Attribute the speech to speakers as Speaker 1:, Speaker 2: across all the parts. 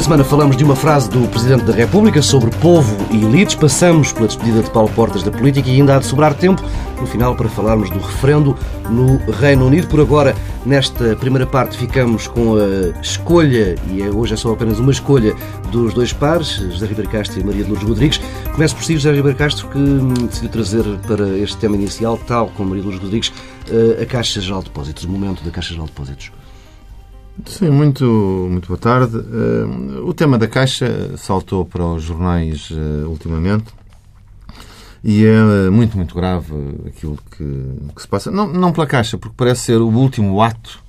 Speaker 1: Esta semana falamos de uma frase do Presidente da República sobre povo e elites. Passamos pela despedida de Paulo Portas da política e ainda há de sobrar tempo no final para falarmos do referendo no Reino Unido. Por agora, nesta primeira parte, ficamos com a escolha, e é, hoje é só apenas uma escolha, dos dois pares, José Ribeiro Castro e Maria de Lourdes Rodrigues. Começo por si, José Ribeiro Castro, que decidiu trazer para este tema inicial, tal como Maria de Lourdes Rodrigues, a Caixa Geral de Depósitos, o momento da Caixa Geral de Depósitos.
Speaker 2: Sim, muito, muito boa tarde. Uh, o tema da Caixa saltou para os jornais uh, ultimamente e é uh, muito, muito grave aquilo que, que, se passa. Não, não pela Caixa, porque parece ser o último ato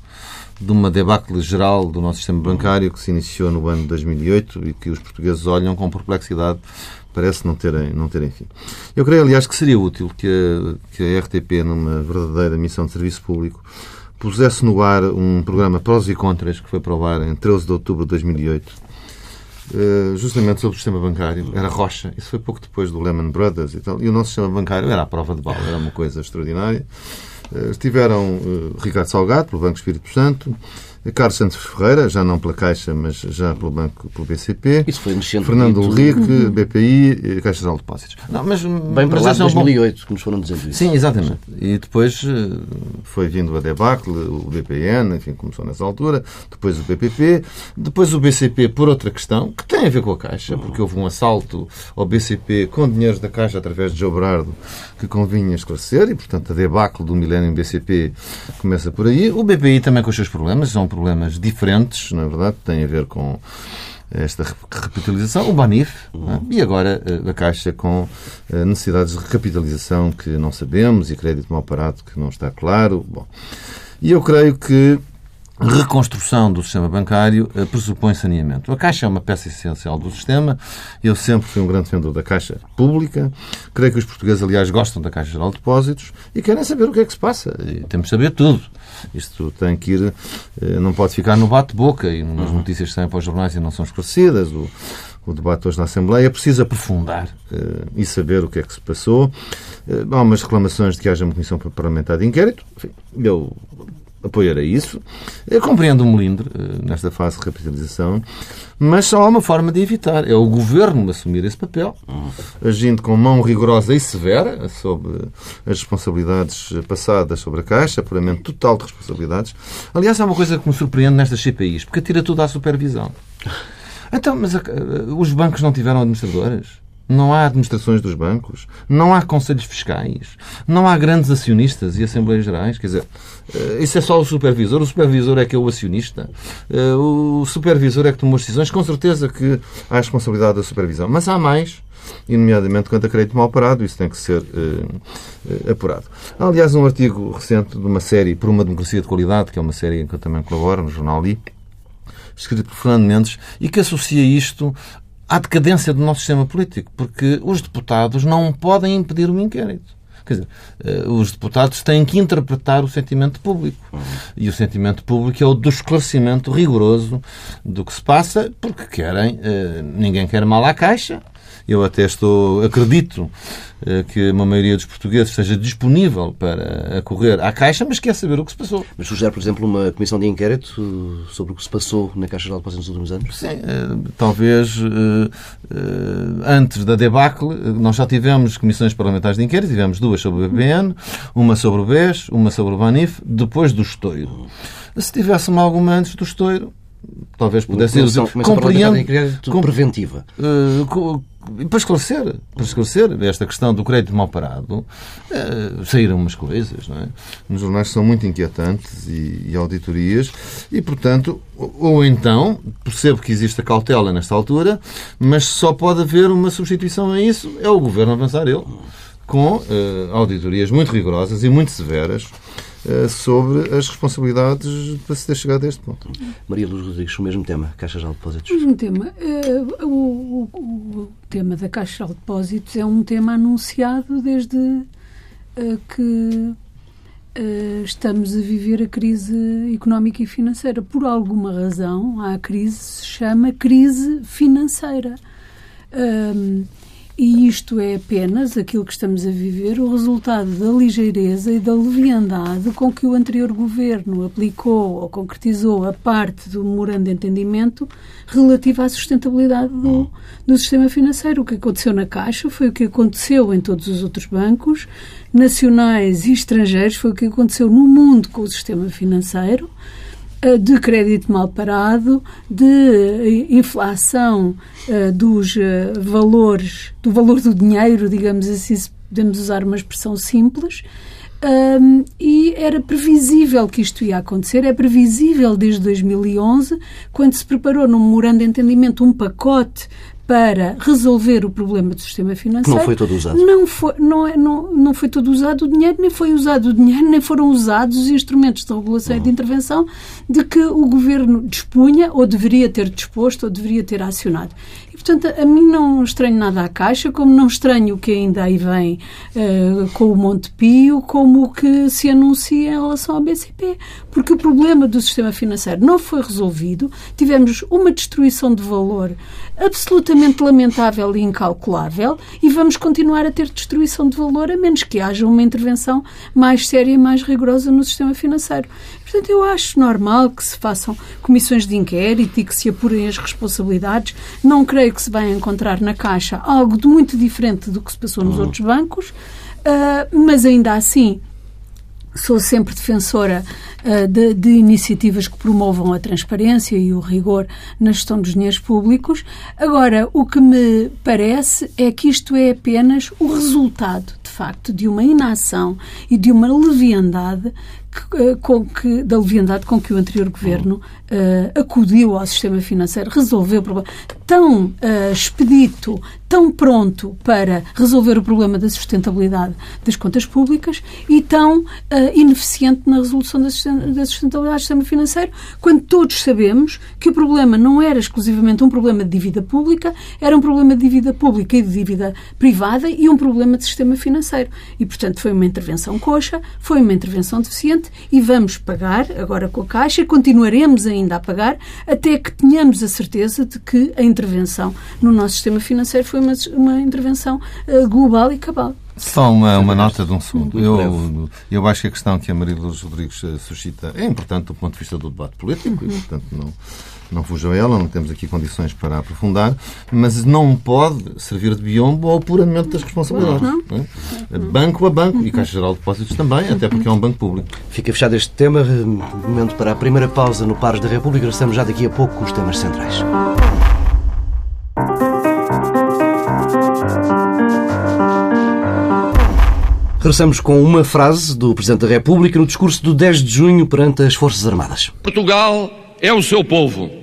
Speaker 2: de uma debacle geral do nosso sistema bancário que se iniciou no ano de 2008 e que os portugueses olham com perplexidade parece não terem, não terem fim. Eu creio, aliás, que seria útil que a, que a RTP, numa verdadeira missão de serviço público, pusesse no ar um programa prós e contras que foi para o ar em 13 de outubro de 2008, eh, justamente sobre o sistema bancário. Era Rocha. Isso foi pouco depois do Lehman Brothers e tal. E o nosso sistema bancário era a prova de bala, era uma coisa extraordinária. Eh, estiveram eh, Ricardo Salgado, pelo Banco Espírito Santo, Carlos Santos Ferreira, já não pela Caixa, mas já pelo Banco, pelo BCP.
Speaker 1: Isso foi mexendo
Speaker 2: Fernando Henrique, BPI, Caixa Geral de Depósitos.
Speaker 1: Não, mas, Bem para lá de 2008, que nos foram dizendo isso.
Speaker 2: Sim, exatamente. E depois eh, foi vindo a debacle, o BPN, enfim, começou nessa altura, depois o BPP, depois o BCP por outra questão, que tem a ver com a Caixa, porque houve um assalto ao BCP com dinheiros da Caixa através de João Brardo, que convinha esclarecer, e portanto a debacle do milénio BCP começa por aí. O BPI também com os seus problemas, são problemas diferentes, na verdade, têm a ver com esta recapitalização, o Banif, é? e agora eh, a Caixa com eh, necessidades de recapitalização que não sabemos e crédito mal parado que não está claro. Bom, e eu creio que reconstrução do sistema bancário eh, pressupõe saneamento. A Caixa é uma peça essencial do sistema. Eu sempre fui um grande defensor da Caixa Pública. Creio que os portugueses, aliás, gostam da Caixa Geral de Depósitos e querem saber o que é que se passa. E temos de saber tudo. Isto tem que ir, eh, não pode ficar no bate-boca e nas uhum. notícias que saem para os jornais e não são esclarecidas. O, o debate hoje na Assembleia, preciso aprofundar uh, e saber o que é que se passou. Há umas reclamações de que haja uma comissão parlamentar de inquérito. Enfim, eu apoiarei isso. Eu compreendo o melindre eh, nesta fase de recapitalização, mas só há uma forma de evitar. É o governo assumir esse papel, agindo com mão rigorosa e severa sobre as responsabilidades passadas sobre a Caixa, puramente total de responsabilidades. Aliás, há uma coisa que me surpreende nestas CPIs, porque tira tudo à supervisão. Então, mas a, os bancos não tiveram administradores? Não há administrações dos bancos, não há conselhos fiscais, não há grandes acionistas e assembleias gerais. Quer dizer, eh, isso é só o supervisor. O supervisor é que é o acionista. Eh, o supervisor é que tomou as decisões. Com certeza que há responsabilidade da supervisão. Mas há mais e nomeadamente quanto a crédito mal parado, isso tem que ser uh, apurado. Há, aliás, um artigo recente de uma série Por uma Democracia de Qualidade, que é uma série em que eu também colaboro, no jornal I, escrito por Fernando Mendes, e que associa isto à decadência do nosso sistema político, porque os deputados não podem impedir o inquérito. Quer dizer, eh, os deputados têm que interpretar o sentimento público. E o sentimento público é o do esclarecimento rigoroso do que se passa, porque querem, eh, ninguém quer mal à Caixa, eu até estou, acredito eh, que uma maioria dos portugueses esteja disponível para acorrer à Caixa, mas quer saber o que se passou.
Speaker 1: Mas sugere, por exemplo, uma comissão de inquérito sobre o que se passou na Caixa de Depósitos nos últimos anos?
Speaker 2: Sim, eh, talvez eh, antes da debacle, nós já tivemos comissões parlamentares de inquérito, tivemos duas sobre o BPN, uma sobre o BES, uma sobre o BANIF, depois do estouro. Se tivéssemos alguma antes do estouro, talvez pudesse ser
Speaker 1: compreendo preventiva
Speaker 2: uh, para esclarecer para esclarecer esta questão do crédito mal parado uh, saíram umas coisas não é? nos jornais são muito inquietantes e, e, auditorias e portanto ou então percebo que existe a cautela nesta altura mas só pode haver uma substituição a isso é o governo avançar ele com uh, auditorias muito rigorosas e muito severas sobre as responsabilidades para se ter chegado a este ponto.
Speaker 1: Maria Luz Rodrigues, o mesmo tema, Caixa de Depósitos.
Speaker 3: O mesmo tema. Uh, o, o, o, tema da Caixa de Depósitos é um tema anunciado desde uh, que estamos a viver a crise económica e financeira. Por alguma razão, a crise se chama crise financeira. E isto é apenas aquilo que estamos a viver, o resultado da ligeireza e da leviandade com que o anterior governo aplicou ou concretizou a parte do memorando de entendimento relativa à sustentabilidade do, do sistema financeiro. O que aconteceu na Caixa foi o que aconteceu em todos os outros bancos, nacionais e estrangeiros, foi o que aconteceu no mundo com o sistema financeiro de crédito mal parado, de eh, inflação uh, dos valores, do valor do dinheiro, digamos assim, se podemos usar uma expressão simples, um, e era previsível que isto ia acontecer, é previsível desde 2011, quando se preparou num memorando de entendimento um pacote para resolver o problema do sistema financeiro.
Speaker 1: Não foi todo usado.
Speaker 3: Não foi, não, é, não, não foi todo usado o dinheiro, nem foi usado o dinheiro, nem foram usados os instrumentos de regulação uhum. e de intervenção de que o governo dispunha, ou deveria ter disposto, ou deveria ter acionado. Portanto, a mim não estranho nada à Caixa, como não estranho o que ainda aí vem uh, com o Monte Pio, como o que se anuncia em relação ao BCP. Porque o problema do sistema financeiro não foi resolvido, tivemos uma destruição de valor absolutamente lamentável e incalculável e vamos continuar a ter destruição de valor a menos que haja uma intervenção mais séria e mais rigorosa no sistema financeiro. Portanto, eu acho normal que se façam comissões de inquérito e que se apurem as responsabilidades. Não creio que se vai encontrar na Caixa algo de muito diferente do que se passou nos uhum. outros bancos, uh, mas ainda assim sou sempre defensora uh, de, de, iniciativas que promovam a transparência e o rigor na gestão dos dinheiros públicos. Agora, o que me parece é que isto é apenas o resultado, de facto, de uma inação e de uma leviandade eh, com que, da leviandade com que o anterior governo uh, acudiu ao sistema financeiro, resolveu o problema. Tão uh, expedito, tão pronto para resolver o problema da sustentabilidade das contas públicas e tão uh, ineficiente na resolução da sustentabilidade do sistema financeiro, quando todos sabemos que o problema não era exclusivamente um problema de dívida pública, era um problema de dívida pública e de dívida privada e um problema de sistema financeiro. E, portanto, foi uma intervenção coxa, foi uma intervenção deficiente e vamos pagar agora com a Caixa, continuaremos ainda a pagar, até que tenhamos a certeza de que a intervenção no nosso sistema financeiro foi uma, uma intervenção uh, global e cabal.
Speaker 2: Só uma, uma nota de um segundo. Eu, eu acho que a questão que a Maria Luz Rodrigues eh, suscita é importante do ponto de vista do debate político e, portanto, não, não fujam a ela, não temos aqui condições para aprofundar, mas não pode servir de biombo ao apuramento das responsabilidades. Não. Não é? Banco a banco e Caixa Geral de Depósitos também, até porque é um banco público.
Speaker 1: Fica fechado este tema. Momento para a primeira pausa no Pares da República. Estamos já daqui a pouco com os temas centrais. Regressamos com uma frase do Presidente da República no discurso do 10 de junho perante as Forças Armadas.
Speaker 4: Portugal é o seu povo.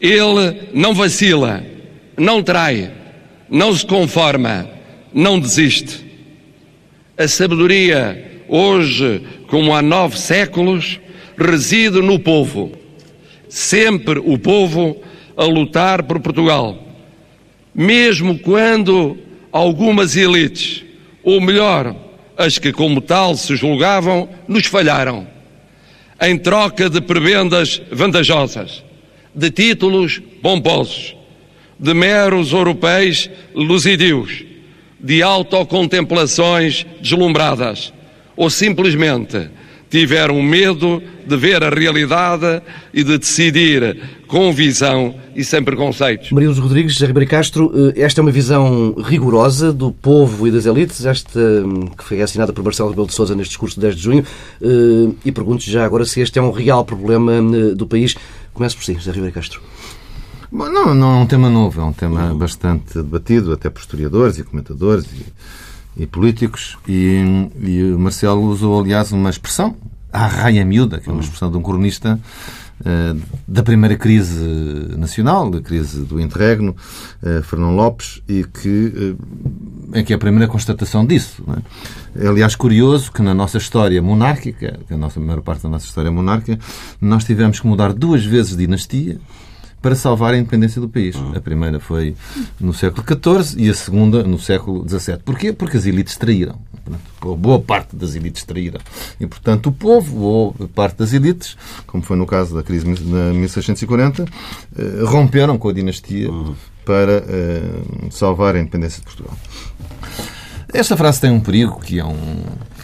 Speaker 4: Ele não vacila, não trai, não se conforma, não desiste. A sabedoria, hoje como há nove séculos, reside no povo. Sempre o povo a lutar por Portugal. Mesmo quando algumas elites, ou melhor, as que, como tal, se julgavam, nos falharam, em troca de prebendas vantajosas, de títulos pomposos, de meros europeus luzidios, de autocontemplações deslumbradas, ou simplesmente tiveram medo de ver a realidade e de decidir com visão e sem preconceitos.
Speaker 1: Maria Luz Rodrigues, José Ribeiro Castro, eh, esta é uma visão rigorosa do povo e das elites, esta hum, que foi assinada por Marcelo Rebelo de Sousa neste discurso de 10 de junho, eh, e pergunto já agora se este é um real problema eh, do país. Começo por si, José Ribeiro Castro.
Speaker 2: Bom, não, não é um tema novo, é um tema bastante debatido, até por historiadores e comentadores e, e políticos, e, e o Marcelo usou, aliás, uma expressão, a raia miúda, que é uma expressão de um cronista da primeira crise nacional, da crise do interregno, uh, Fernão Lopes, e que é que é a primeira constatação disso. É? é? aliás curioso que na nossa história monárquica, que a nossa a maior parte da nossa história monárquica, nós tivemos que mudar duas vezes de dinastia para salvar a independência do país. A primeira foi no século XIV e a segunda no século XVII. Porquê? Porque as elites traíram. ou boa parte das elites traíram. E, portanto, o povo, ou parte das elites, como foi no caso da crise de 1640, eh, romperam com a dinastia uhum. para uh, salvar a independência de Portugal. Esta frase tem um perigo que é um eh,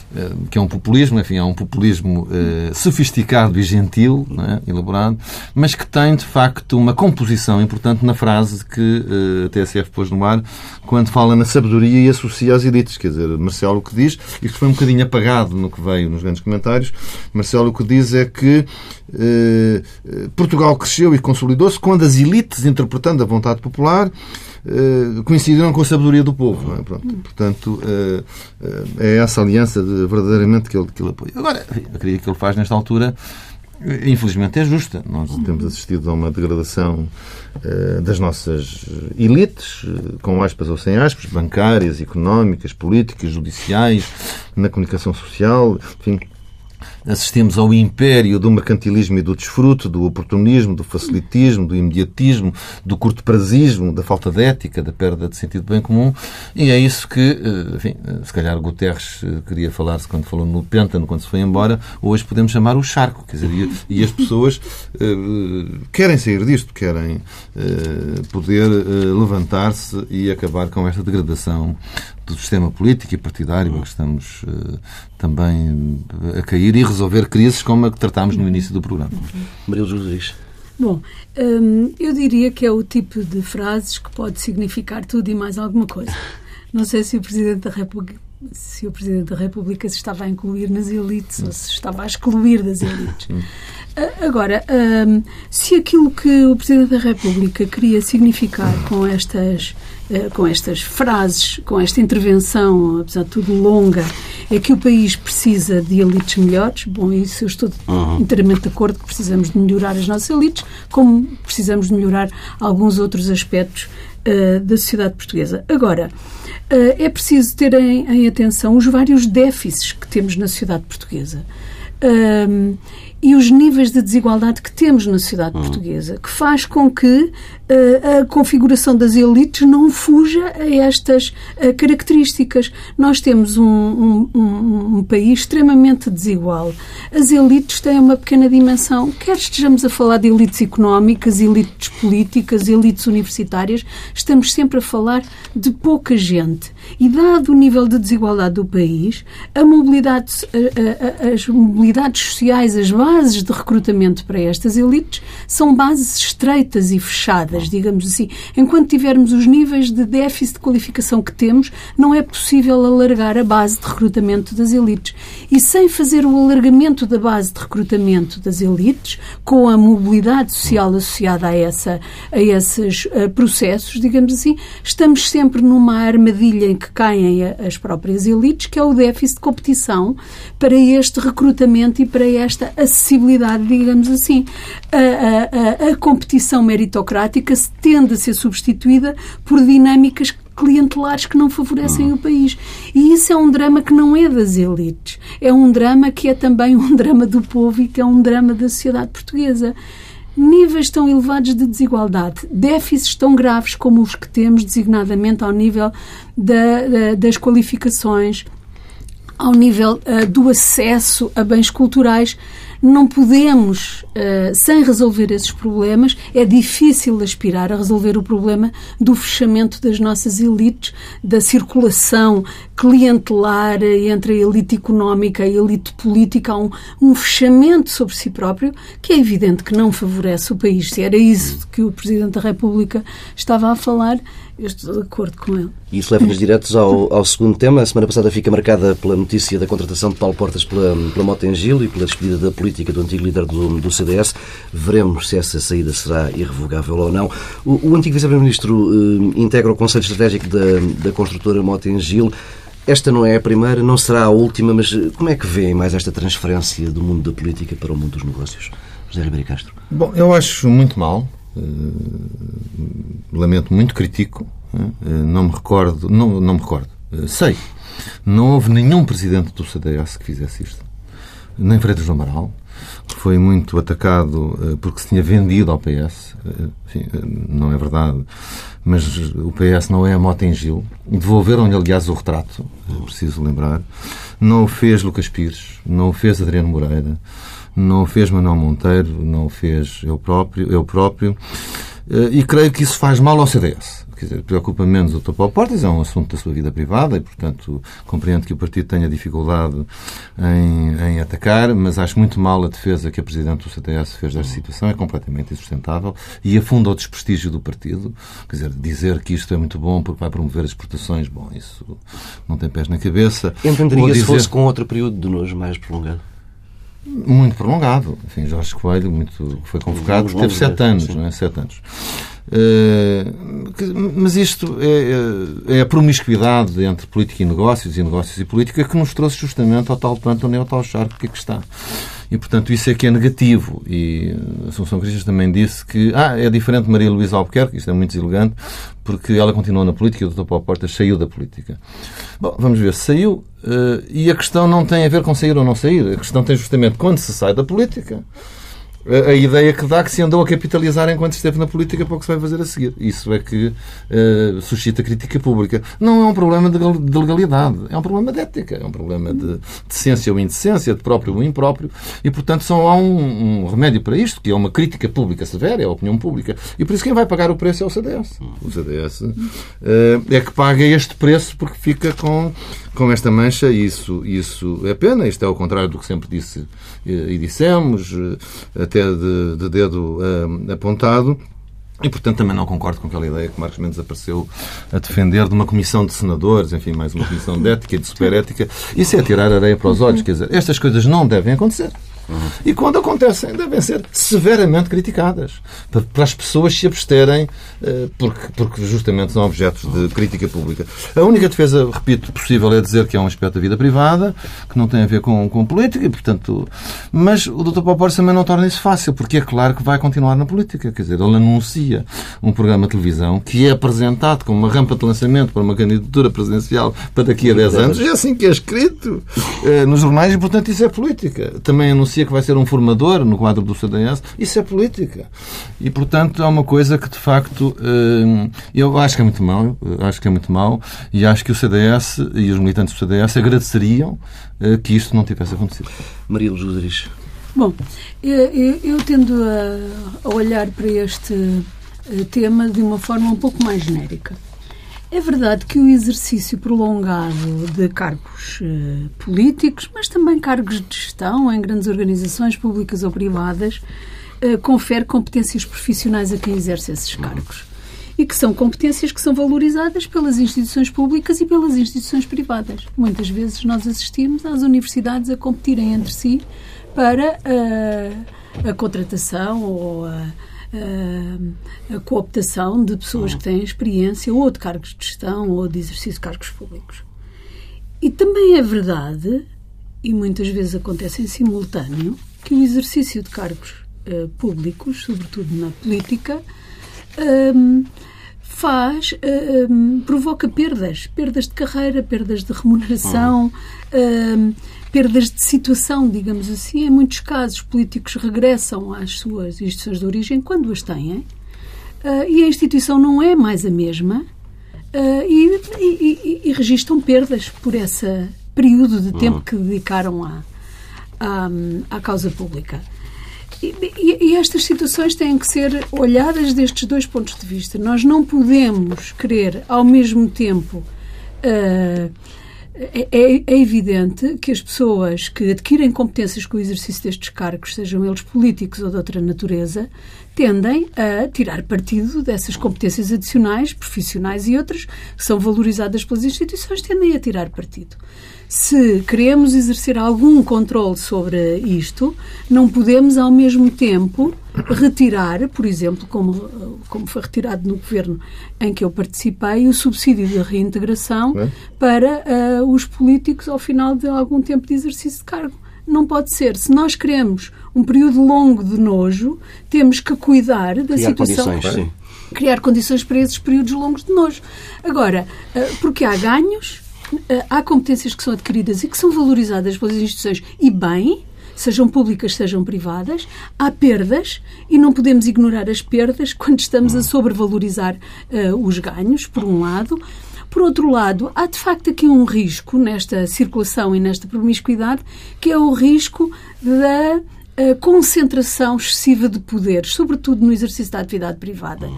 Speaker 2: que é um populismo, enfim, é um populismo uh, sofisticado e gentil, é? elaborado, mas que tem, de facto, uma composição importante na frase que uh, a TSF pôs no ar quando fala na sabedoria e associa às elites. Quer dizer, Marcelo o que diz, isto foi um bocadinho apagado no que veio nos grandes comentários, Marcelo o que diz é que uh, Portugal cresceu e consolidou-se quando as elites, interpretando a vontade popular, eh, coincidiram com a sabedoria do povo. É? Pronto, portanto, eh, eh, é essa aliança de, verdadeiramente que ele, que ele apoia. Agora, a crítica que ele faz nesta altura infelizmente é justa. Nós temos assistido a uma degradação uh, das nossas elites, com aspas ou sem aspas, bancárias, económicas, políticas, judiciais, na comunicação social, enfim, assistimos ao império do mercantilismo e do desfruto, do oportunismo, do facilitismo, do imediatismo, do curto-prazismo, da falta de ética, da perda de sentido bem comum. E é isso que, eh, enfim, eh, se calhar Guterres eh, queria falar-se quando falou no Pêntano, quando se foi embora, hoje podemos chamar o charco. Quer dizer, e, as pessoas querem sair disto, querem poder levantar-se e acabar com esta degradação do sistema político e partidário a que estamos uh, também a cair e resolver crises como a que tratámos no início do programa.
Speaker 1: Maria Rodrigues.
Speaker 3: Bom, hum, eu diria que é o tipo de frases que pode significar tudo e mais alguma coisa. Não sei se o Presidente da República se o Presidente da República se estava a incluir nas elites ou se estava a excluir das elites. Agora, hum, se aquilo que o Presidente da República queria significar com estas eh, com estas frases, com esta intervenção, apesar de tudo longa, é que o país precisa de elites melhores. Bom, isso eu estou uhum. inteiramente de acordo que precisamos de melhorar as nossas elites, como precisamos de melhorar alguns outros aspectos uh, da sociedade portuguesa. Agora, uh, é preciso ter em, em, atenção os vários déficits que temos na sociedade portuguesa. E os níveis de desigualdade que temos na sociedade uhum. portuguesa, que faz com que uh, a configuração das elites não fuja a estas uh, características. Nós temos um, um, um, um, país extremamente desigual. As elites têm uma pequena dimensão, quer estejamos a falar de elites económicas, elites políticas, elites universitárias, estamos sempre a falar de pouca gente. E dado o nível de desigualdade do país, a mobilidade, a, a, as mobilidades sociais, as bases de recrutamento para estas elites são bases estreitas e fechadas, digamos assim. Enquanto tivermos os níveis de déficit de qualificação que temos, não é possível alargar a base de recrutamento das elites. E sem fazer o alargamento da base de recrutamento das elites, com a mobilidade social associada a, essa, a esses uh, processos, digamos assim, estamos sempre numa armadilha em que caem as próprias elites, que é o déficit de competição para este recrutamento e para esta acessibilidade, digamos assim. A, a, a competição meritocrática tende a ser substituída por dinâmicas clientelares que não favorecem o país. E isso é um drama que não é das elites. É um drama que é também um drama do povo e que é um drama da sociedade portuguesa. Níveis tão elevados de desigualdade, déficits tão graves como os que temos, designadamente ao nível da, da, das qualificações, ao nível uh, do acesso a bens culturais, não podemos, uh, sem resolver esses problemas, é difícil aspirar a resolver o problema do fechamento das nossas elites, da circulação clientelar entre a elite económica e a elite política. Há um, um fechamento sobre si próprio que é evidente que não favorece o país. Se era isso que o Presidente da República estava a falar, eu estou de acordo com ele.
Speaker 1: E isso leva-nos diretos ao, ao, segundo tema. A semana passada fica marcada pela notícia da contratação de Paulo Portas pela, pela Motengil e pela despedida da política do antigo líder do, do CDS. Veremos se essa saída será irrevogável ou não. O, o antigo Vice-Primeiro-Ministro uh, integra o Conselho Estratégico da, da construtora Motengil. Esta não é a primeira, não será a última, mas eh, como é que vê mais esta transferência do mundo da política para o mundo dos negócios? José Ribeiro Castro.
Speaker 2: Bom, eu acho muito mal eh, lamento muito, critico, eh, não me recordo, não, não me recordo, eh, sei, não houve nenhum presidente do CDS que fizesse isto, nem Freitas do Amaral, que foi muito atacado porque se tinha vendido ao PS, Enfim, não é verdade, mas o PS não é a moto em Gil, devolveram-lhe aliás o retrato, preciso lembrar, Não o fez Lucas Pires, não o fez Adriano Moreira, não o fez Manuel Monteiro, não o fez eu próprio, eu próprio. Eh, e creio que isso faz mal ao CDS. Quer dizer, preocupa menos o Paulo Portas, é um assunto da sua vida privada e, portanto, compreendo que o partido tenha dificuldade em, em atacar, mas acho muito mal a defesa que a Presidente do CDS fez desta situação, é completamente insustentável e afunda o desprestígio do partido. Quer dizer, dizer que isto é muito bom porque vai promover as exportações, bom, isso não tem pés na cabeça.
Speaker 1: Entenderia dizer... se fosse com outro período de nojo mais prolongado?
Speaker 2: Muito prolongado. Enfim, Jorge Coelho muito, foi convocado, teve sete anos, não é? Sete anos. Uh, mas isto é, é, a promiscuidade entre política e negócios e negócios e política que nos trouxe justamente ao tal pântano e ao tal charco que aqui está. E, portanto, isso é que é negativo. E Assunção Cristas também disse que ah, é diferente de Maria Luísa Albuquerque, isto é muito deselegante, porque ela continuou na política e o Dr. Paulo Portas saiu da política. Bom, vamos ver, saiu, uh, e a questão não tem a ver com sair ou não sair, a questão tem justamente quando se sai da política a, ideia que dá que se andou a capitalizar enquanto esteve na política para o que se vai fazer a seguir. Isso é que uh, suscita crítica pública. Não é um problema de, de, legalidade, é um problema de ética, é um problema de decência ou indecência, de próprio ou impróprio, e portanto só há um, um, remédio para isto, que é uma crítica pública severa, é a opinião pública. E por isso quem vai pagar o preço é o CDS. O CDS uh, é que paga este preço porque fica com, com esta mancha, isso, isso é pena, isto é ao contrário do que sempre disse e dissemos, até de, de dedo uh, apontado. E, portanto, também não concordo com aquela ideia que Marcos Mendes apareceu a defender de uma comissão de senadores, enfim, mais uma comissão de ética e de superética. Isso é tirar areia para os olhos. Quer dizer, estas coisas não devem acontecer. Uhum. E quando acontecem, devem ser severamente criticadas para as pessoas se absterem, eh, porque, porque justamente são objetos de crítica pública. A única defesa, repito, possível é dizer que é um aspecto da vida privada, que não tem a ver com, com política, e, portanto. Mas o Dr. Paulo Portes também não torna isso fácil, porque é claro que vai continuar na política. Quer dizer, ele anuncia um programa de televisão que é apresentado como uma rampa de lançamento para uma candidatura presidencial para daqui a 10 anos, é assim que é escrito eh, nos jornais, e, portanto, isso é política. Também anuncia anuncia que vai ser um formador no quadro do CDS, isso é política. E, portanto, é uma coisa que, de facto, eh, eu acho que é muito mau, acho que é muito mau, e acho que o CDS e os militantes do CDS agradeceriam eh, que isto não tivesse acontecido.
Speaker 1: Maria Luz
Speaker 3: Bom, eu, eu tendo a, olhar para este eh, tema de uma forma um pouco mais genérica. É verdade que o exercício prolongado de cargos uh, políticos, mas também cargos de gestão em grandes organizações públicas ou privadas, uh, confere competências profissionais a quem exerce esses cargos. E que são competências que são valorizadas pelas instituições públicas e pelas instituições privadas. Muitas vezes nós assistimos às universidades a competirem entre si para uh, a contratação ou a a cooptação de pessoas que têm experiência ou de cargos de gestão ou de exercício de cargos públicos. E também é verdade, e muitas vezes acontece em simultâneo, que o exercício de cargos uh, públicos, sobretudo na política, um, faz, um, provoca perdas, perdas de carreira, perdas de remuneração, um, perdas de situação, digamos assim. Em muitos casos, políticos regressam às suas instituições de origem quando as têm uh, e a instituição não é mais a mesma uh, e, e, e, registram perdas por esse período de tempo que dedicaram à, à, à causa pública. E, e, estas situações têm que ser olhadas destes dois pontos de vista. Nós não podemos querer, ao mesmo tempo, uh, é, é, é, evidente que as pessoas que adquirem competências com o exercício destes cargos, sejam eles políticos ou de outra natureza, tendem a tirar partido dessas competências adicionais, profissionais e outras, que são valorizadas pelas instituições, tendem a tirar partido se queremos exercer algum controle sobre isto, não podemos ao mesmo tempo retirar, por exemplo, como, como foi retirado no governo em que eu participei, o subsídio de reintegração é? para uh, os políticos ao final de algum tempo de exercício de cargo. Não pode ser. Se nós queremos um período longo de nojo, temos que cuidar da
Speaker 1: Criar
Speaker 3: situação.
Speaker 1: Condições, sim.
Speaker 3: Criar condições para esses períodos longos de nojo. Agora, uh, porque há ganhos, há competências que são adquiridas e que são valorizadas pelas instituições e bem, sejam públicas, sejam privadas, há perdas e não podemos ignorar as perdas quando estamos a sobrevalorizar uh, os ganhos, por um lado. Por outro lado, há de facto aqui um risco nesta circulação e nesta promiscuidade, que é o risco da a concentração excessiva de poderes, sobretudo no exercício da atividade privada.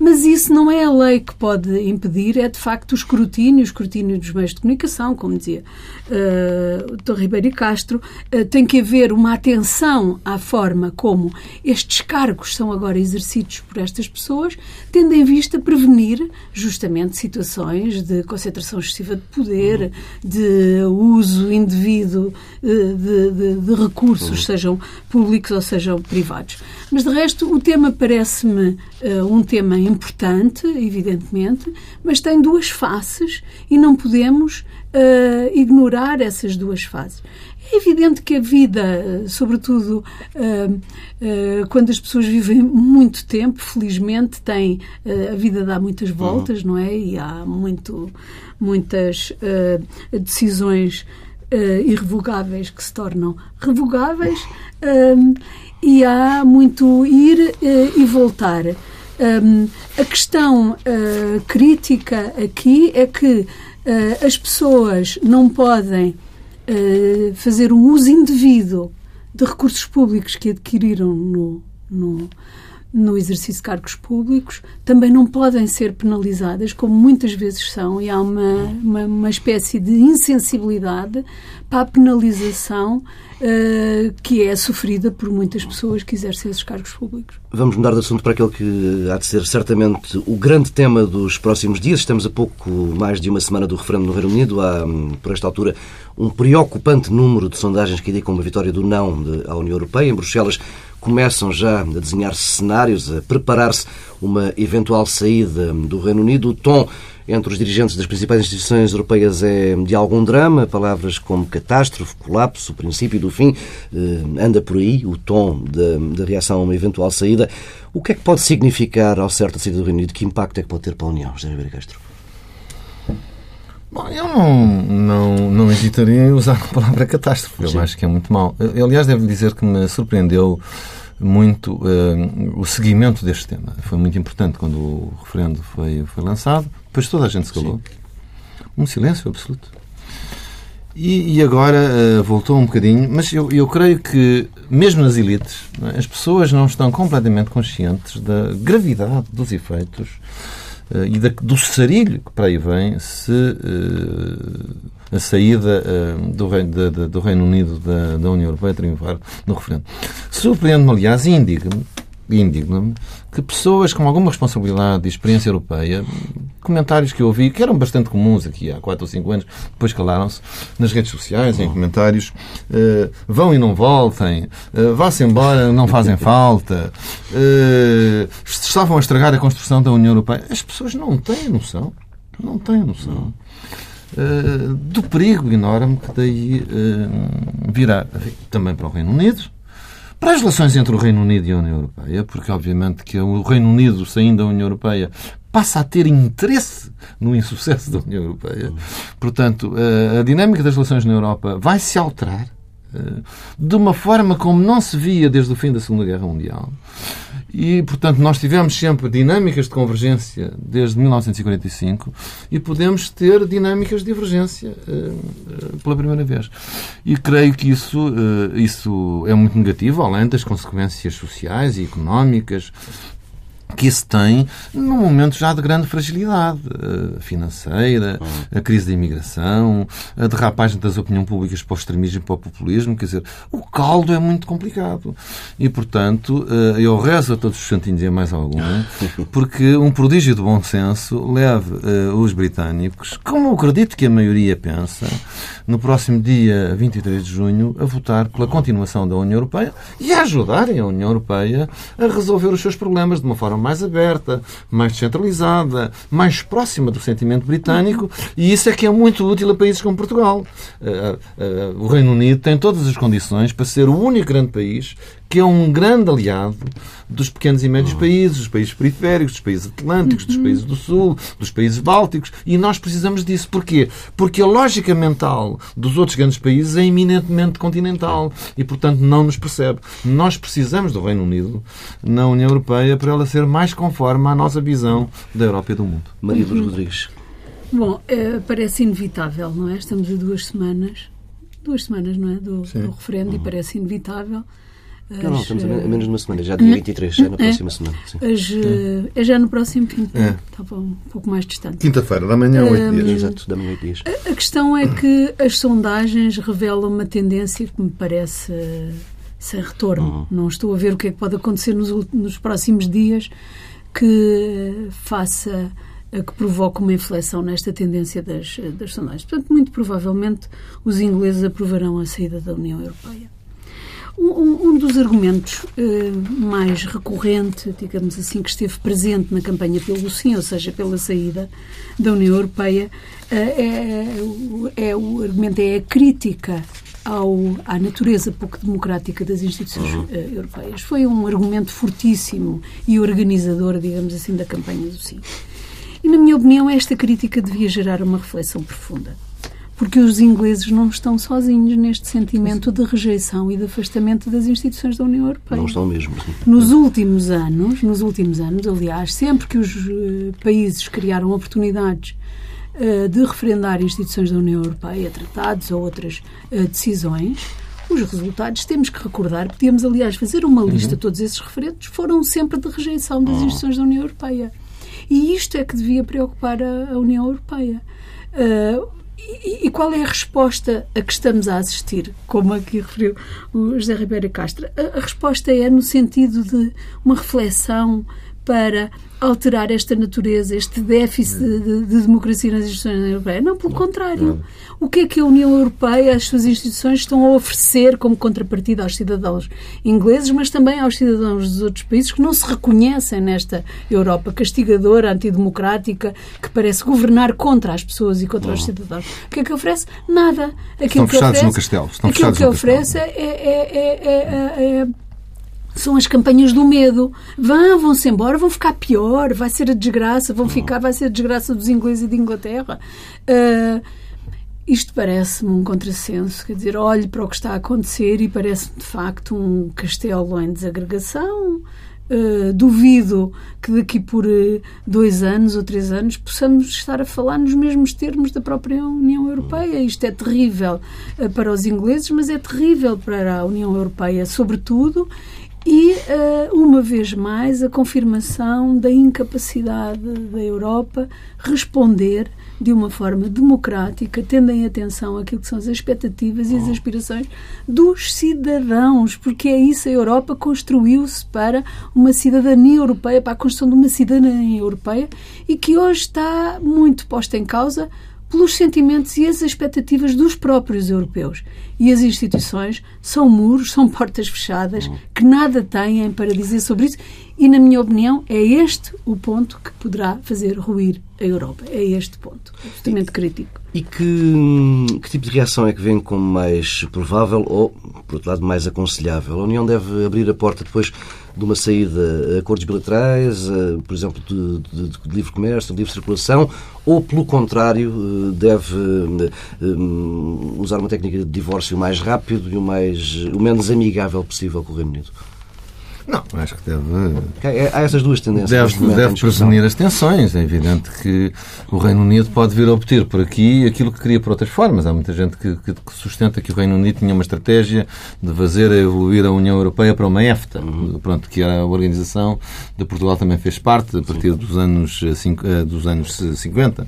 Speaker 3: Mas isso não é a lei que pode impedir, é de facto o escrutínio, o escrutínio dos meios de comunicação, como dizia uh, o Dr. Ribeiro e Castro, uh, tem que haver uma atenção à forma como estes cargos são agora exercidos por estas pessoas, tendo em vista prevenir justamente situações de concentração excessiva de poder, de uso indevido uh, de, de, de recursos, sejam públicos ou sejam privados. Mas, de resto, o tema parece-me uh, um tema importante, evidentemente, mas tem duas faces e não podemos uh, ignorar essas duas faces. É evidente que a vida, sobretudo uh, uh, quando as pessoas vivem muito tempo, felizmente, tem, uh, a vida dá muitas voltas, uhum. não é? E há muito, muitas decisões irrevogáveis que se tornam revogáveis e há muito ir e voltar. Um, a questão uh, crítica aqui é que uh, as pessoas não podem uh, fazer um uso indevido de recursos públicos que adquiriram no, no, no exercício de cargos públicos, também não podem ser penalizadas, como muitas vezes são, e há uma, uma, uma espécie de insensibilidade para a penalização uh, que é sofrida por muitas pessoas que exercem esses cargos públicos.
Speaker 1: Vamos mudar de assunto para aquele que há de ser certamente o grande tema dos próximos dias. Estamos a pouco mais de uma semana do referendo no Reino Unido. Há, hum, por esta altura, um preocupante número de sondagens que indicam uma vitória do não à União Europeia. Em Bruxelas começam já a desenhar cenários, a preparar-se uma eventual saída do Reino Unido. O tom entre os dirigentes das principais instituições europeias é de algum drama. Palavras como catástrofe, colapso, princípio do fim, eh, anda por aí o tom da, reação a uma eventual saída. O que é que pode significar ao certo a saída do Reino Unido? Que impacto é que pode ter para a União, José Ribeiro Castro?
Speaker 2: Bom, eu não, não, não hesitaria em usar a palavra catástrofe. Eu acho que é muito mal. Eu, aliás, devo dizer que me surpreendeu muito uh, o seguimento deste tema. Foi muito importante quando o referendo foi, foi lançado. Depois toda a gente se calou. Sim. Um silêncio absoluto. E, e agora uh, voltou um bocadinho, mas eu, eu creio que, mesmo nas elites, é? as pessoas não estão completamente conscientes da gravidade dos efeitos e da, do sarilho que para aí vem se a saída uh, do, Reino, do Reino Unido da, da União Europeia triunfar no referendo. Surpreende-me, aliás, e indigna-me indigna-me que pessoas com alguma responsabilidade e experiência europeia, comentários que eu ouvi, que eram bastante comuns aqui há 4 ou 5 anos, depois calaram-se nas redes sociais, em comentários, uh, vão e não voltem, uh, vá-se embora, não fazem falta, uh, estavam a estragar a construção da União Europeia. As pessoas não têm noção. Não têm noção. Uh, do perigo enorme que daí uh, virá também para o Reino Unido, para as relações entre o Reino Unido e a União Europeia, porque obviamente que o Reino Unido, saindo da União Europeia, passa a ter interesse no insucesso da União Europeia. Portanto, uh, a dinâmica das relações na Europa vai se alterar de uma forma como não se via desde o fim da Segunda Guerra Mundial. E, portanto, nós tivemos sempre dinâmicas de convergência desde 1945 e podemos ter dinâmicas de divergência uh, pela primeira vez. E creio que isso, uh, isso é muito negativo, além das consequências sociais e económicas que isso tem num momento já de grande fragilidade uh, financeira, a crise da imigração, a derrapagem das opiniões públicas para o extremismo e para o populismo. Quer dizer, o caldo é muito complicado. E, portanto, uh, eu rezo a todos os santinhos e mais algum, porque um prodígio de bom senso leve uh, os britânicos, como eu acredito que a maioria pensa, no próximo dia 23 de junho, a votar pela continuação da União Europeia e a ajudarem a União Europeia a resolver os seus problemas de uma forma mais aberta, mais descentralizada, mais próxima do sentimento britânico, e isso é que é muito útil a países como Portugal. Uh, uh, o Reino Unido tem todas as condições para ser o único grande país que é um grande aliado dos pequenos e médios países, dos países periféricos, dos países atlânticos, dos países do Sul, dos países bálticos, e nós precisamos disso. Porquê? Porque a lógica mental dos outros grandes países é eminentemente continental e, portanto, não nos percebe. Nós precisamos do Reino Unido na União Europeia para ela ser mais conforme à nossa visão da Europa e do mundo.
Speaker 1: Maria dos Rodrigues.
Speaker 3: Bom, é, parece inevitável, não é? Estamos a duas semanas, duas semanas, não é? Do, do referendo uhum. e parece inevitável.
Speaker 1: As, não, não, estamos a menos de uma semana, já dia 23, já na é. próxima semana.
Speaker 3: As, é. é. já no próximo fim de é. estava um pouco mais distante.
Speaker 2: Quinta-feira, da manhã, oito um, dias.
Speaker 1: Exato, da manhã, oito dias.
Speaker 3: A, a, questão é que as sondagens revelam uma tendência que me parece sem retorno. Uhum. Não estou a ver o que é que pode acontecer nos, nos próximos dias que faça que provoque uma inflexão nesta tendência das, das sondagens. Portanto, muito provavelmente os ingleses aprovarão a saída da União Europeia. Um, um dos argumentos eh, mais recorrente, digamos assim, que esteve presente na campanha pelo sim, ou seja, pela saída da União Europeia, eh, é, é, o argumento é a crítica ao, à natureza pouco democrática das instituições uhum. uh, europeias. Foi um argumento fortíssimo e organizador, digamos assim, da campanha do sim. E, na minha opinião, esta crítica devia gerar uma reflexão profunda. Porque os ingleses não estão sozinhos neste sentimento de rejeição e de afastamento das instituições da União Europeia.
Speaker 1: Não estão mesmo.
Speaker 3: Nos últimos anos, nos últimos anos, aliás, sempre que os uh, países criaram oportunidades uh, de referendar instituições da União Europeia, tratados ou outras uh, decisões, os resultados, temos que recordar, podíamos, aliás, fazer uma lista, uhum. todos esses referendos foram sempre de rejeição das oh. instituições da União Europeia. E isto é que devia preocupar a, a União Europeia. Uh, e, qual é a resposta a que estamos a assistir? Como aqui referiu o José Ribeiro Castro. A, a resposta é no sentido de uma reflexão para alterar esta natureza, este déficit de, de, de democracia nas instituições europeias. Não, pelo contrário. O que é que a União Europeia, as suas instituições, estão a oferecer como contrapartida aos cidadãos ingleses, mas também aos cidadãos dos outros países que não se reconhecem nesta Europa castigadora, antidemocrática, que parece governar contra as pessoas e contra os cidadãos. O que é que oferece? Nada.
Speaker 2: Aquilo Estão fechados oferece, no castelo. Estão
Speaker 3: aquilo que oferece é, é, é, é são as campanhas do medo. Vão, vão-se embora, vão ficar pior, vai ser a desgraça, vão ficar, vai ser a desgraça dos ingleses e de Inglaterra. Uh, isto parece-me um contrassenso, quer dizer, olhe para o que está a acontecer e parece-me de facto um castelo em desagregação. Uh, duvido que daqui por uh, dois anos ou três anos possamos estar a falar nos mesmos termos da própria União Europeia. Isto é terrível uh, para os ingleses, mas é terrível para a União Europeia, sobretudo, e, uh, uma vez mais, a confirmação da incapacidade da Europa responder de uma forma democrática, tendo em atenção aquilo que são as expectativas e as aspirações dos cidadãos, porque é isso a Europa construiu-se para uma cidadania europeia, para a construção de uma cidadania europeia e que hoje está muito posta em causa pelos sentimentos e as expectativas dos próprios europeus. E as instituições são muros, são portas fechadas, que nada têm para dizer sobre isso. E, na minha opinião, é este o ponto que poderá fazer ruir a Europa. É este ponto, absolutamente crítico.
Speaker 1: E que, que tipo de reação é que vem como mais provável ou, por outro lado, mais aconselhável? A União deve abrir a porta depois de uma saída a acordos bilaterais, por exemplo, de, de, de, livre comércio, de livre circulação, ou, pelo contrário, eh, deve eh, usar uma técnica de divórcio mais rápido e o, mais, o menos amigável possível com o Reino Unido?
Speaker 2: Não, acho que deve.
Speaker 1: É, há essas duas tendências.
Speaker 2: Deve, deve prevenir as tensões. É evidente que o Reino Unido pode vir a obter por aqui aquilo que queria por outras formas. Há muita gente que, que, que sustenta que o Reino Unido tinha uma estratégia de fazer evoluir a União Europeia para uma EFTA. Uhum. Pronto, que a organização de Portugal também fez parte a partir dos anos, eh, dos anos 50. Uh,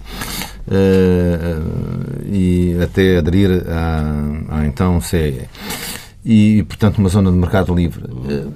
Speaker 2: uh, e até aderir à, à então CEE e, portanto, uma zona de mercado livre.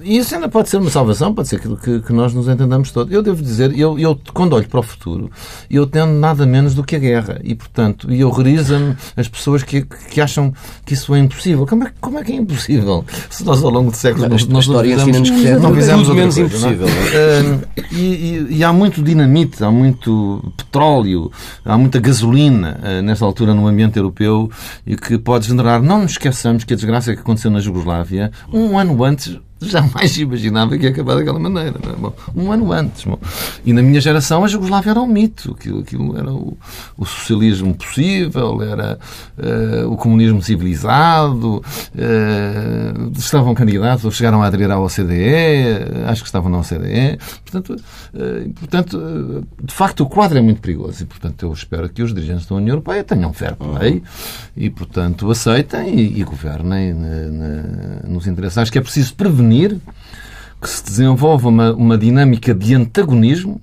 Speaker 2: E isso ainda pode ser uma salvação, pode ser aquilo que, que nós nos entendamos todos. Eu devo dizer, eu, eu, quando olho para o futuro, eu tendo nada menos do que a guerra. E, portanto, e horroriza-me as pessoas que, que acham que isso é impossível. Como é, como é que é impossível? Se nós, ao longo de séculos,
Speaker 1: nós, nós
Speaker 2: não
Speaker 1: fizemos,
Speaker 2: não fizemos
Speaker 1: menos coisa, impossível.
Speaker 2: Não é? e, e, e, há muito dinamite, há muito petróleo, há muita gasolina uh, nesta altura no ambiente europeu e que pode generar. Não nos esqueçamos que a desgraça que aconteceu na Jugoslávia, um ano antes jamais imaginava que ia acabar daquela maneira. É? Bom, um ano antes. Bom. E na minha geração a Jugoslávia era um mito. Aquilo, aquilo era o, o socialismo possível, era uh, o comunismo civilizado, uh, estavam candidatos ou chegaram a aderir à OCDE, acho que estavam na OCDE. Portanto, uh, portanto de facto, o quadro é muito perigoso e, portanto, eu espero que os dirigentes da União Europeia tenham fair play e, portanto, aceitem e, e governem nos interesses. Acho que é preciso prevenir prevenir que se desenvolva uma, uma dinâmica de antagonismo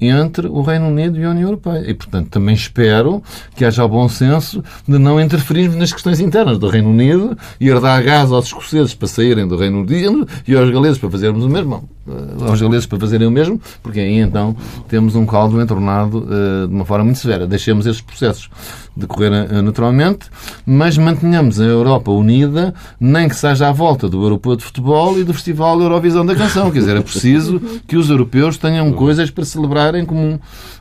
Speaker 2: entre o Reino Unido e a União Europeia. E, portanto, também espero que haja o bom senso de não interferirmos nas questões internas do Reino Unido e herdar gás aos escoceses para saírem do Reino Unido e aos galeses para fazermos o mesmo. Eh, aos galeses para fazerem o mesmo, porque aí então temos um caldo entornado uh, de uma forma muito severa. Deixemos esses processos decorrer uh, naturalmente, mas mantenhamos a Europa unida, nem que seja à volta do Europeu de Futebol e do Festival Eurovisão da Canção. Quer dizer, é preciso que os europeus tenham coisas para celebrar em comum.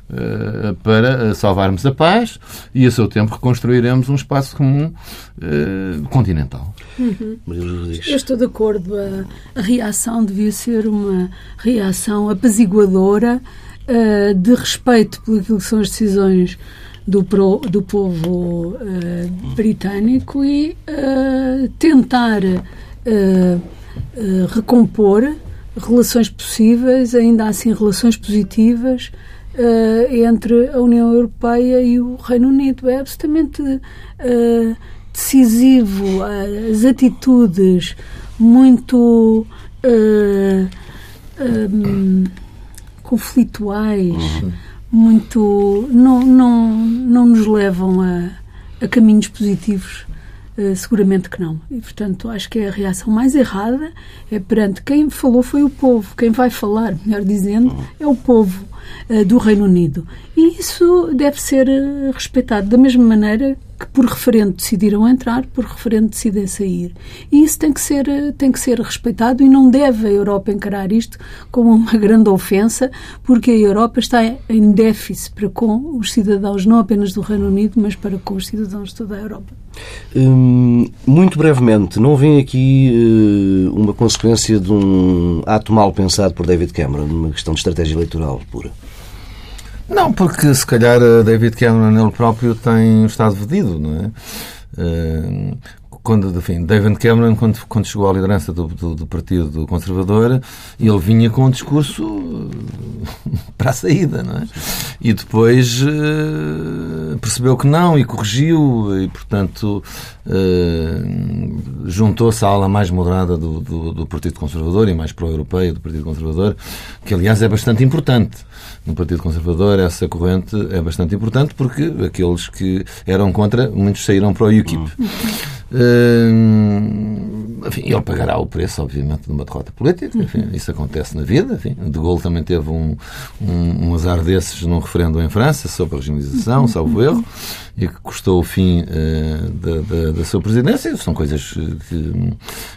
Speaker 2: Uh, para salvarmos a paz e, a seu tempo, reconstruiremos um espaço comum continental.
Speaker 3: Uhum. Eu estou de acordo. A, a, reação devia ser uma reação apaziguadora uh, de respeito por aquilo que são as decisões do, pro, do povo uh, britânico e uh, tentar recompor relações possíveis, ainda assim relações positivas entre a União Europeia e o Reino Unido. É absolutamente decisivo, as atitudes muito uh, um, conflituais, uhum. Muito não, não, não nos levam a, a caminhos positivos. Uh, seguramente que não. E, portanto, acho que é a reação mais errada é perante quem falou foi o povo. Quem vai falar, melhor dizendo, é o povo uh, do Reino Unido. E isso deve ser uh, respeitado da mesma maneira que por referendo decidiram entrar, por referendo decidem sair. E isso tem que ser, tem que ser respeitado e não deve a Europa encarar isto como uma grande ofensa, porque a Europa está em déficit para com os cidadãos, não apenas do Reino Unido, mas para com os cidadãos de toda a Europa.
Speaker 1: Hum, muito brevemente, não vem aqui uh, uma consequência de um ato mal pensado por David Cameron, numa questão de estratégia eleitoral pura?
Speaker 2: Não, porque se calhar eh, David Cameron ele próprio tem estado vendido, não é? Uh, quando, enfim, David Cameron, quando, quando chegou à liderança do, do, do, Partido Conservador, ele vinha com um discurso eh, para a saída, não é? E depois percebeu que não e corrigiu e, portanto, juntou-se à ala mais moderada do, do, do Partido Conservador e mais pró-europeia do Partido Conservador, que, aliás, é bastante importante no Partido Conservador essa corrente é bastante importante porque aqueles que eram contra, muitos saíram para o UKIP. Uhum. Uh, enfim, ele pagará o preço, obviamente, de uma derrota política. Enfim, isso acontece na vida. Enfim, de Gaulle também teve um, um, um azar desses num referendo em França sobre a regionalização, salvo erro e que custou o fim uh, da, da, da, sua presidência. São coisas que,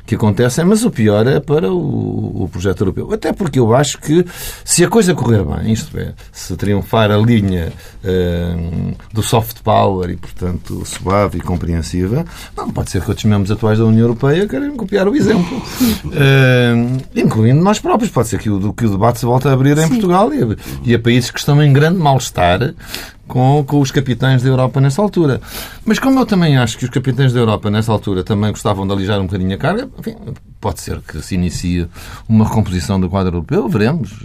Speaker 2: que acontecem, mas o pior é para o, o, projeto europeu. Até porque eu acho que se a coisa correr bem, isto é, se triunfar a linha uh, do soft power e, portanto, suave e compreensiva, não pode ser que outros membros atuais da União Europeia queiram copiar o exemplo, uh, incluindo nós próprios. Pode ser que o, que o debate se volte a abrir em Sim. Portugal e a, e a países que estão em grande mal-estar com, com os capitães da Europa nessa altura. Mas como eu também acho que os capitães da Europa nessa altura também gostavam de alijar um bocadinho a carga, enfim, pode ser que se inicie uma recomposição do quadro europeu, veremos.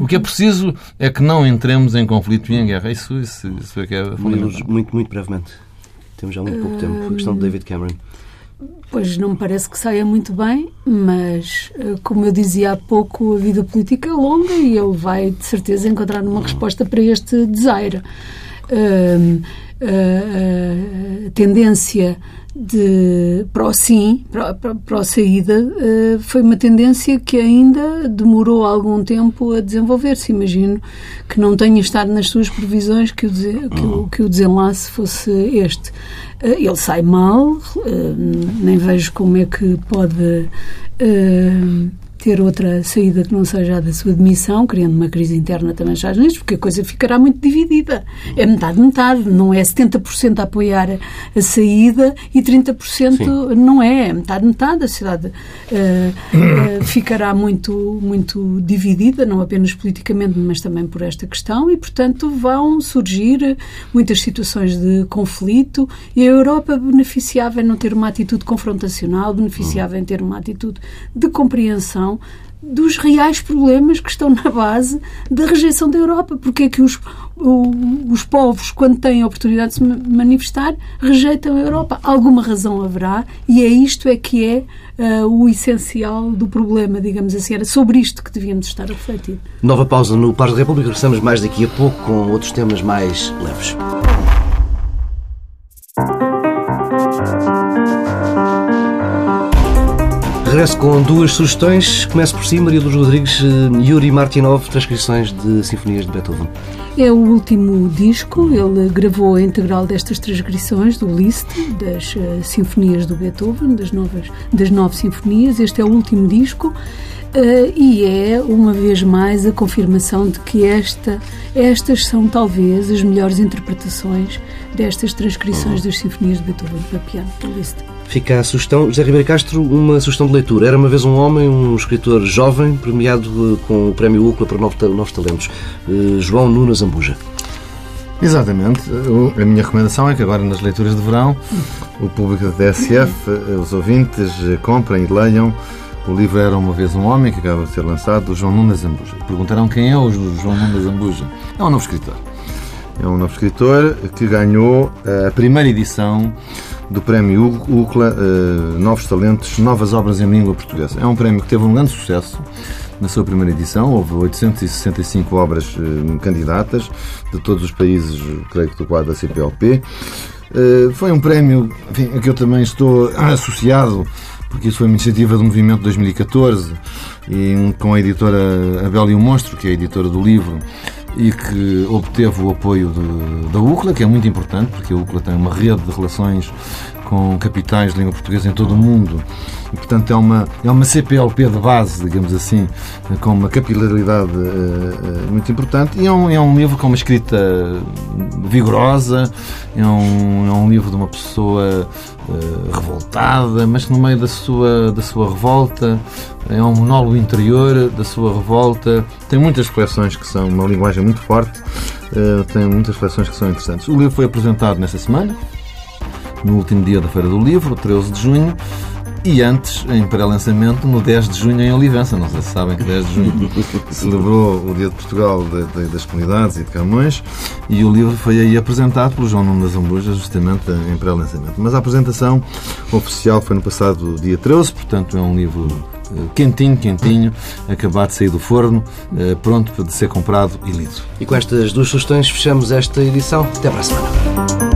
Speaker 2: O que é preciso é que não entremos em conflito e em guerra. Isso, isso, isso é que é
Speaker 1: fundamental. Muito, muito brevemente. Temos já muito pouco tempo. A questão de David Cameron.
Speaker 3: Pois não me parece que saia muito bem, mas eh, como eu dizia há pouco, a vida política é longa e ele vai de certeza encontrar uma resposta para este desaire. Uh, uh, a tendência de para o sim, para, para, para a saída, uh, foi uma tendência que ainda demorou algum tempo a desenvolver-se. Imagino que não tenha estado nas suas previsões que o, que o, que o desenlace fosse este. Uh, ele sai mal, uh, nem vejo como é que pode ter outra saída que não seja a da sua demissão, criando uma crise interna também já nisto, porque a coisa ficará muito dividida. É metade-metade, não é 70% a apoiar a, saída e 30% Sim. não é, é metade-metade. A cidade uh, uh, ficará muito, muito dividida, não apenas politicamente, mas também por esta questão, e, portanto, vão surgir muitas situações de conflito e a Europa beneficiava em não ter uma atitude confrontacional, beneficiava em ter uma atitude de compreensão dos reais problemas que estão na base da rejeição da Europa. Porque é que os, o, os povos, quando têm a oportunidade de se manifestar, rejeitam a Europa? Alguma razão haverá e é isto é que é uh, o essencial do problema, digamos assim. Era sobre isto que devíamos estar a refletir.
Speaker 1: Nova pausa no Par da República. Regressamos mais daqui a pouco com outros temas mais leves. Regresso com duas sugestões. Começo por si, Maria dos Rodrigues, eh, Yuri Martinov, transcrições de sinfonias de Beethoven.
Speaker 3: É o último disco, ele gravou a integral destas transcrições do Liszt, das uh, sinfonias do Beethoven, das, novas, das nove sinfonias. Este é o último disco. Uh, e é, uma vez mais, a confirmação de que esta, estas são talvez as melhores interpretações destas transcrições das sinfonias de Beethoven para piano, Liszt.
Speaker 1: Fica a sugestão, José Ribeiro Castro, uma sugestão de leitura. Era uma vez um homem, um escritor jovem, premiado eh, com o Prémio UCLA para Novos Talentos, eh, João Nuno Zambuja.
Speaker 2: Exatamente. A minha recomendação é que agora nas leituras de verão o público da TSF, eh, os ouvintes, comprem e leiam o livro Era uma vez um homem, que acaba de ser lançado, do João Nuno Zambuja. Perguntarão quem é o João Nuno Zambuja. É um novo escritor. É um novo escritor que ganhou a primeira edição do Prémio UCLA uh, Novos Talentos, Novas Obras em Língua Portuguesa. É um prémio que teve um grande sucesso na sua primeira edição. Houve 865 obras uh, candidatas de todos os países, creio que do quadro da CPLP. Uh, foi um prémio enfim, a que eu também estou associado, porque isso foi uma iniciativa do Movimento 2014 e com a editora Abel e o Monstro, que é a editora do livro e que obteve o apoio da UCLA, que é muito importante, porque a UCLA tem uma rede de relações com capitais de língua portuguesa em todo o mundo e, portanto, é uma, é uma CPLP de base, digamos assim, com uma capilaridade uh, muito importante. E é um, é um livro com uma escrita vigorosa, é um, é um livro de uma pessoa uh, revoltada, mas que no meio da sua, da sua revolta é um monólogo interior da sua revolta. Tem muitas reflexões que são uma linguagem muito forte, uh, tem muitas reflexões que são interessantes. O livro foi apresentado nesta semana, no último dia da Feira do Livro, 13 de junho. E antes, em pré-lançamento, no 10 de junho em Olivença. Não sei se sabem que 10 de junho celebrou o Dia de Portugal de, de, das Comunidades e de Camões e o livro foi aí apresentado pelo João Nuno das Ambujas, justamente em pré-lançamento. Mas a apresentação oficial foi no passado dia 13, portanto é um livro eh, quentinho, quentinho, acabado de sair do forno, eh, pronto para ser comprado e lido.
Speaker 1: E com estas duas sugestões fechamos esta edição. Até para a semana.